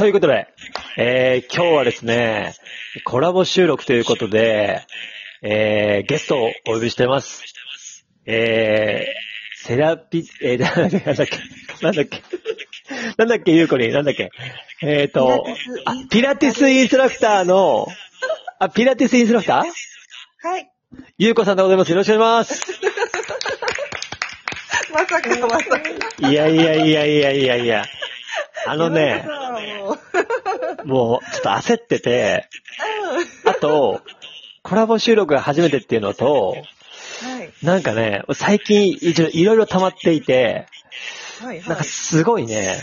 ということで、えー、今日はですね、コラボ収録ということで、えー、ゲストをお呼びしてます。えー、セラピ、えー、なんだっけ、なんだっけ、なんだっけ、ゆうこに、なんだっけ、えーと、あ、ピラティスインストラクターの、あ、ピラティスインストラクター？はい。ゆうこさんでございます。よろしくお願いします。まさか、まさか。いやいやいやいやいやいや。あのね、もう、ちょっと焦ってて、あと、コラボ収録が初めてっていうのと、はい。なんかね、最近いろいろ溜まっていて、はい。なんかすごいね、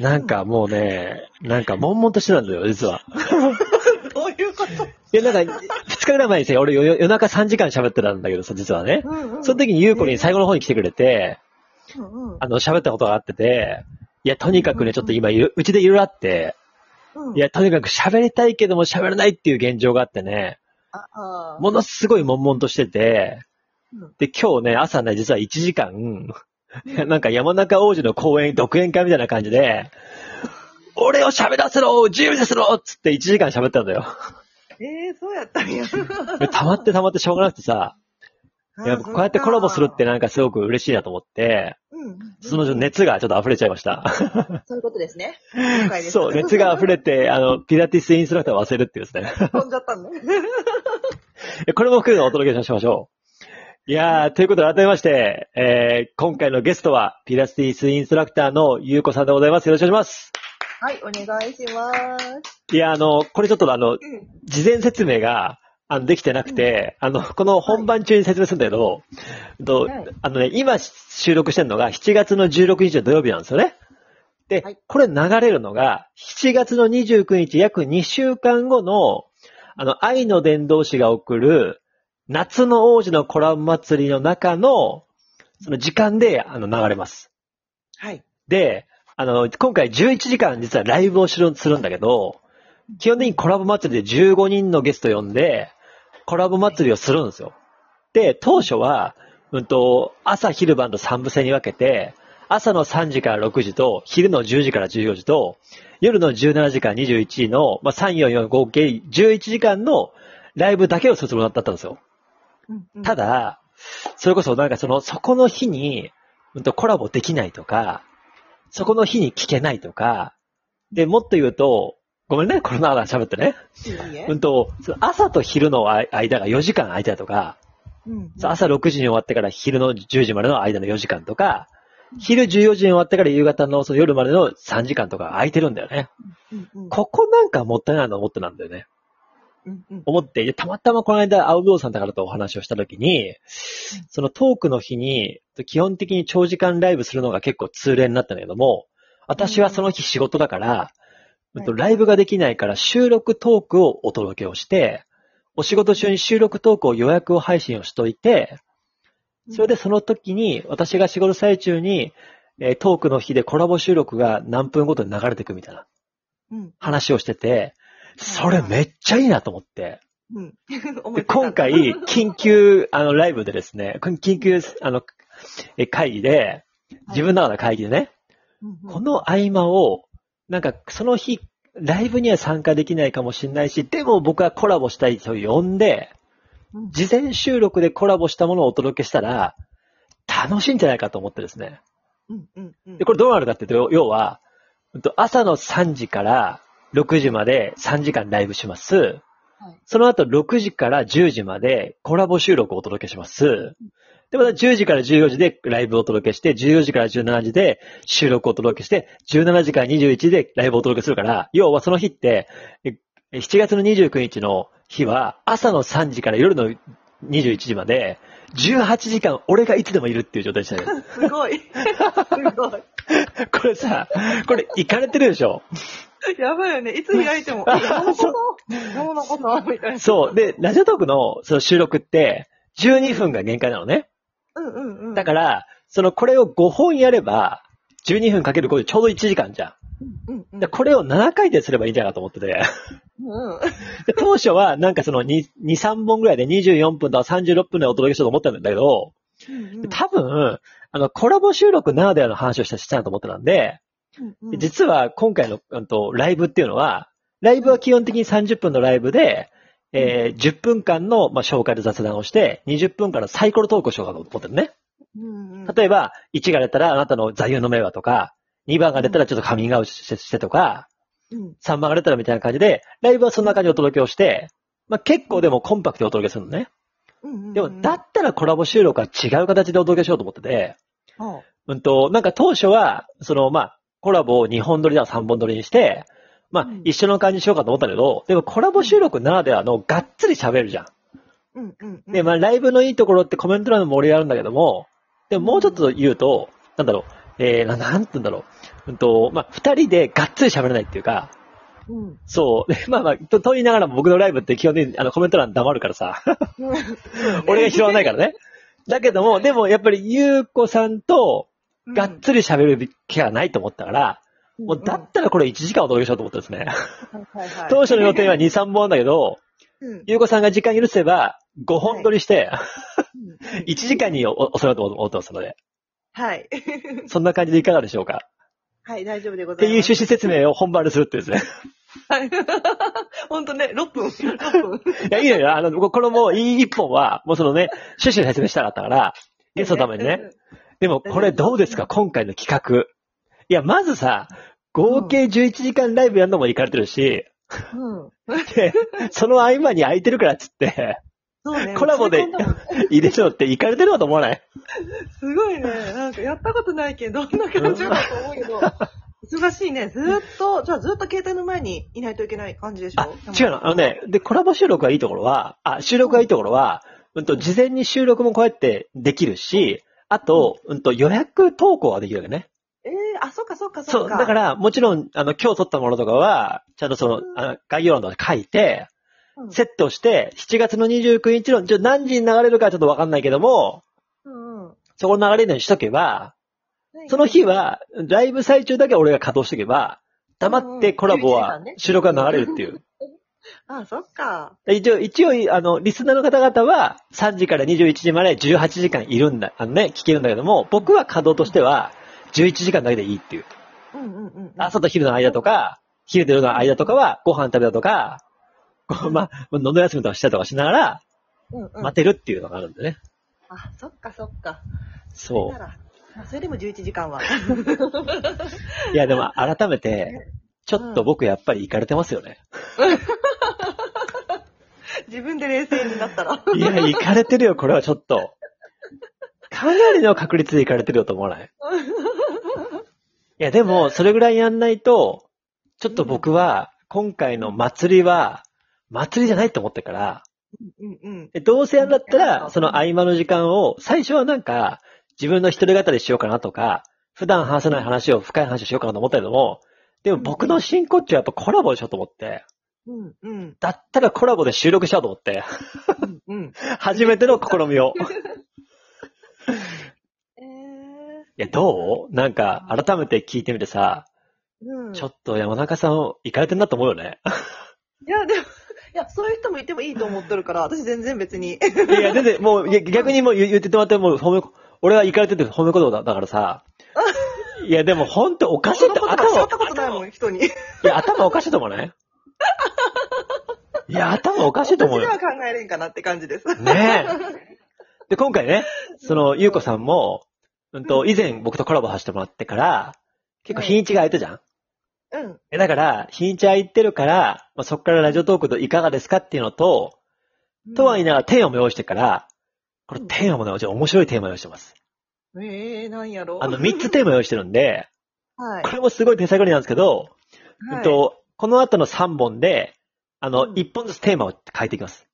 なんかもうね、なんか悶々としてたんだよ、実は。どういうこと？いや、なんか、二日ぐらい前にさ、俺夜夜中3時間喋ってたんだけどさ、実はね。うんうん。その時にゆうこに最後の方に来てくれて、うんうん。あの、喋ったことがあってて、いや、とにかくね、ちょっと今うちでいろいろあって、うん。い、や、とにかく喋りたいけども喋れないっていう現状があってね、ものすごい悶々としてて。うん、で、今日ね、朝ね、実は1時間、なんか山中王子の公演、独演会みたいな感じで、俺を喋らせろ自由にすろつって1時間喋ったんだよ。ええそうやったんや。で溜まって溜まってしょうがなくてさ、いやこうやってコラボするってなんかすごく嬉しいなと思って、うん。その熱がちょっと溢れちゃいました。そういうことですね。そう、熱が溢れて、あの、ピラティスインストラクターを忘れるっていうですね。飛んじゃったんだ。これも含めてお届けしましょう。いやー、ということで改めまして、えー、今回のゲストは、ピラティスインストラクターのゆうこさんでございます。よろしくお願いします。はい、お願いします。いや、あの、これちょっとあの、うん。事前説明が、あの、できてなくて、あの、この本番中に説明するんだけど、とはいあのね、今収録してるのが7月の16日の土曜日なんですよね。で、はいこれ流れるのが7月の29日約2週間後の、あの、愛の伝道師が送る夏の王子のコラボ祭りの中の、その時間で、あの、流れます。はい。で、あの、今回11時間実はライブをするんだけど、基本的にコラボ祭りで15人のゲスト呼んで、コラボ祭りをするんですよ。で、当初は、うんと、朝昼晩と3部制に分けて、朝の3時から6時と、昼の10時から14時と、夜の17時から21時の、まあ、3、4、4合計11時間のライブだけをするつもりだったんですよ。うんうんた、だ、それこそなんかその、そこの日に、うんとコラボできないとか、そこの日に聞けないとか、で、もっと言うと、ごめんね、コロナ禍喋ってね。いいえうんと、朝と昼の間が4時間空いたとか、うんそう朝6時に終わってから昼の10時までの間の4時間とか、昼14時に終わってから夕方のその夜までの3時間とか空いてるんだよね。うんうんここなんかもったいないなと思ってなんだよね。うんうん思って、でたまたまこの間、青ブさんだからとお話をしたときに、そのトークの日に、基本的に長時間ライブするのが結構通例になったんだけども、私はその日仕事だから、うんうんとライブができないから収録トークをお届けをして、お仕事中に収録トークを予約を配信をしといて、それでその時に、私が仕事最中に、えートークの日でコラボ収録が何分ごとに流れていくみたいなうん。話をしてて、それめっちゃいいなと思って。うん。で今回、緊急、あの、ライブでですね、緊急、あの、え会議で、自分の中の会議でね、この合間を、なんか、その日、ライブには参加できないかもしれないし、でも僕はコラボしたい人を呼んで、うん事前収録でコラボしたものをお届けしたら、楽しいんじゃないかと思ってですね。うんうんうんで、これどうなるかっていうと、要は、朝の3時から6時まで3時間ライブします。はいその後6時から10時までコラボ収録をお届けします。で、また10時から14時でライブをお届けして、14時から17時で収録をお届けして、17時から21時でライブをお届けするから、要はその日って、え7月の29日の日は朝の3時から夜の21時まで、18時間俺がいつでもいるっていう状態でしたよ。すごい。すごい。これさ、これ、行かれてるでしょ？やばいよね。いつ開いても、え山のこと山のこと？みたいな。そう。で、ラジオトークのその収録って、12分が限界なのね。うんうんうん。だから、その、これを5本やれば、12分かける5でちょうど1時間じゃん。うんうんでこれを7回ですればいいんじゃないかと思ってて。うんで当初は、なんかその2、2、3本ぐらいで24分とか36分でお届けしようと思ったんだけど、うん多分、あの、コラボ収録ならではの話をしたしたいなと思ってたんで、うん実は今回の、ライブっていうのは、ライブは基本的に30分のライブで、えー10分間の、まあ、紹介と雑談をして、20分間のサイコロトークをしようかと思ってるね。うんうん。例えば、1が出たらあなたの座右の銘はとか、2番が出たらちょっとカミングアウトしてとか、うん。3番が出たらみたいな感じで、ライブはそんな感じでお届けをして、まあ、結構でもコンパクトにお届けするのね。うんうんでも、だったらコラボ収録は違う形でお届けしようと思ってて、あうんと、なんか当初は、その、まあ、コラボを2本撮りだ3本撮りにして、まあうん、一緒の感じにしようかと思ったけど、でもコラボ収録ならではのがっつり喋るじゃん。うんうんうん。で、まあ、ライブのいいところってコメント欄も盛り上がるんだけども、でももうちょっと言うと、なんだろう、えー、ななんて言うんだろう。うんと、まあ、二人でがっつり喋れないっていうか、うん。そう。でまあまあ、と、と言いながらも僕のライブって基本的にあのコメント欄黙るからさ、俺が拾わないからね。だけども、でもやっぱりゆうこさんとがっつり喋る気がないと思ったから、もうだったらこれ1時間お届けしようと思ったんですね。当初の予定は2、3本だけど、うんゆうこさんが時間許せば5本撮りして、うん1時間にお収めようと思ってますので、はい。そんな感じでいかがでしょうかはい、大丈夫でごっていうざいます。趣旨説明を本番でするってですね。はい。ほんとね、6分。6分。いや、いいのよ。あの、このもういい一本は、もうそのね、趣旨の説明したかったから、ゲストのためにね。でも、これどうですか？今回の企画。いや、まずさ、合計11時間ライブやるのも行かれてるし、うん。で、その合間に空いてるからっつって、そうね。コラボでそれこ入れちゃうって行かれてるかと思わない？そすごいね。なんかやったことないけど、どんな感じかと思うけど。忙しいね。ずーっと、じゃあずっと携帯の前にいないといけない感じでしょ？あ、違うの。あのね、で、コラボ収録がいいところは、あ、収録がいいところは、うんと、事前に収録もこうやってできるし、あと、うんと、予約投稿ができるわけね。ええあ、そっかそっかそそう、っか。、だからら、もちろん、あの、今日撮ったものとかは、ちゃんとその、あの概要欄とか書いて、セットして、7月の29日の、ちょ何時に流れるかちょっとわかんないけども、うんうん。そこの流れるようにしとけば、その日は、ライブ最中だけ俺が稼働しとけば、黙ってコラボうんうんは11時間ね、収録が流れるっていう。あ、そっか。一応、一応、あの、リスナーの方々は、3時から21時まで18時間いるんだ、あのね、聞けるんだけども、僕は稼働としては、11時間だけでいいっていう。うんうんうん。朝と昼の間とか、昼と夜の間とかは、ご飯食べたとか、こうまあ、喉休みとかしたりとかしながら、うんうん。待てるっていうのがあるんでね。あ、そっかそっか。そそれならまあそれでも11時間は。う。いや、でも改めて、ちょっと僕やっぱり行かれてますよね。自分で冷静になったら。いや、行かれてるよ、これはちょっと。かなりの確率で行かれてるよと思わない？いや、でも、それぐらいやんないと、ちょっと僕は、今回の祭りは、祭りじゃないと思ってるから、うんうん。でどうせやんだったら、その合間の時間を、最初はなんか、自分の一人語りしようかなとか、普段話せない話を深い話をしようかなと思ったけども、でも僕の真骨頂はやっぱコラボでしょと思って、うんうん。だったらコラボで収録しようと思って、うんうん。初めての試みを。えーいや、どう？なんか、改めて聞いてみてさ、うん。ちょっと山中さん、行かれてんなと思うよね。いや、でも、いや、そういう人もいてもいいと思ってるから、私全然別に。いや、全然、もう、逆にもう言言ってもらって、もう褒め、俺は行かれてて褒め言葉だだからさ、いや、でも本当おかしいって、頭ったことないもん、人に。いや、頭おかしいと思うね。い？や、頭おかしいと思うよ私で。は考えれんかなって感じです。ねえ。で、今回ね、その、ゆうこさんも、うんと、以前僕とコラボさせてもらってから、結構日にちが空いたじゃん？うん。え、だから、日にち空いてるから、まあ、そっからラジオトークといかがですかっていうのと、とは言いながらテーマも用意してから、これテーマもね、ちょっと面白いテーマ用意してます。ええー、なんやろ？あの、3つテーマ用意してるんで、はいこ。れもすごい手探りなんですけど、はいえっと、この後の3本で、あの、うん1本ずつテーマを変えていきます。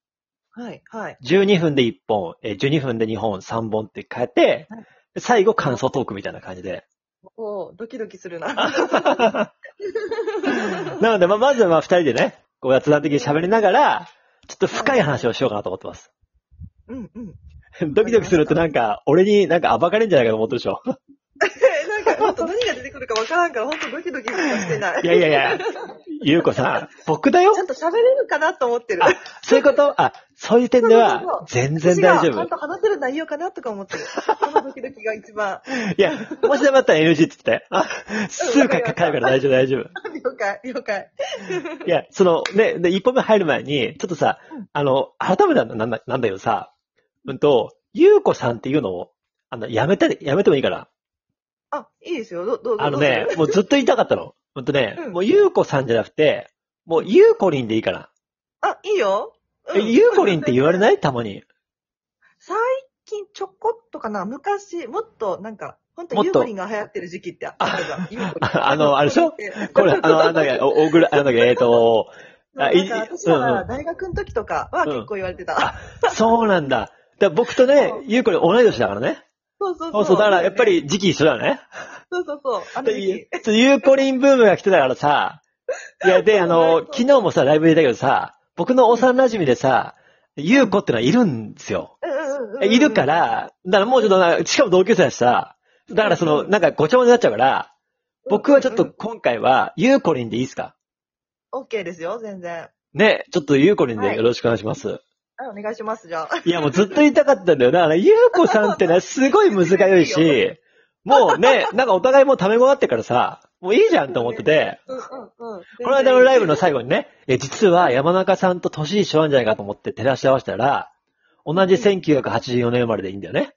はい。はい。12分で1本、えー12分で2本、3本って変えてはい、で最後感想トークみたいな感じで。おードキドキするな。なので、まあ、まずはまあ2人でね、こう雑談的に喋りながら、ちょっと深い話をしようかなと思ってます。うんうん。ドキドキするとなんか、俺になんか暴かれんじゃないかと思ってるでしょ。え、なんか、ほんと何が出てくるかわからんから、ほんとドキドキしてない。いやいやいや。ゆうこさん、僕だよ？ちゃんと喋れるかなと思ってる。あ、そういうこと？あ、そういう点では全然大丈夫ちゃん。と話せる内容かなとか思ってる。そのドキドキが一番。いや、もしダメだったら NG って言って。あ、すぐかかかるから大丈夫、大丈夫。了解、了解。いや、その、ね、で、一歩目入る前に、ちょっとさうん、あの、改めてなんだ、なんだけどさ、うんと、ゆうこさんっていうのを、あの、やめて、やめてもいいかな。あ、いいですよ。ど、どうぞ。あのねもうずっと言いたかったの。ほんとね、うんもうゆうこさんじゃなくて、もうゆうこりんでいいかな。あ、いいよ。え、ゆうこりんって言われない？たまに。最近ちょこっとかな、昔、もっとなんか、本当もっとユーコリンが流行ってる時期ってあったじゃん。ユーコリンあのあれでしょ？これ、あの、あんだっけ、お、おぐら、あんだっけ、えっと、あいなんか私うんうんは大学の時とかは結構言われてた。そうなんだ。だから僕とねゆうこりん同い年だからね。そうそうそうそう、だからやっぱ。り時期一緒だね。そうそうそう。あの時期。ゆうこりんブームが来てたからさ、いや、で、あの、昨日もさ、ライブで言ったけどさ、僕の幼馴染でさ、ゆうこってのはいるんですよ。いるか。ら、だからもうちょっとな、しかも同級生だしさ、だからその、なんかごちゃ混ぜになっちゃうから、僕はちょっと今回は、ゆうこりんでいいですか？オッケーですよ、全然。ね、ちょっとゆうこりんでよろしくお願いします。はい、お願いします、じゃあ。いや、もうずっと言いたかったんだよな。ゆうこさんってね、すごい難しいし、もうね、なんかお互いもうタメ語だってからさ、もういいじゃんと思ってて、うんうんうん。この間のライブの最後にね、え、実は山中さんと年一緒なんじゃないかと思って照らし合わせたら、同じ1984年生まれでいいんだよね。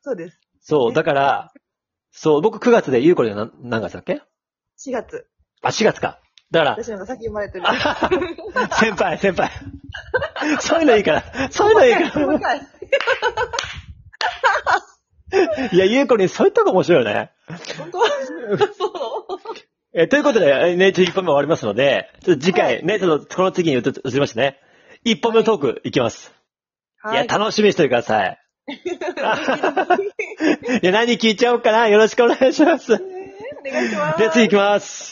そうです。そう、だから、そう、僕9月でゆうこりん何何月だっけ？4月。あ、4月か。だから、私の方が先生まれてる。先輩、先輩。そういうのいいから。そういうのいいか細かい。ら。いや、ゆうこりんそういうとこ面白いよね。本当？そう？えーということで、えーね、ちょっと1本目終わりますので、ちょっと次回、ね、ちょっとこの次に移移りましてね、1本目のトークいきます。い、や、楽しみにしておいてください。いや、何聞いちゃおうかなよろしくお願いします。お願いします。では次行きます。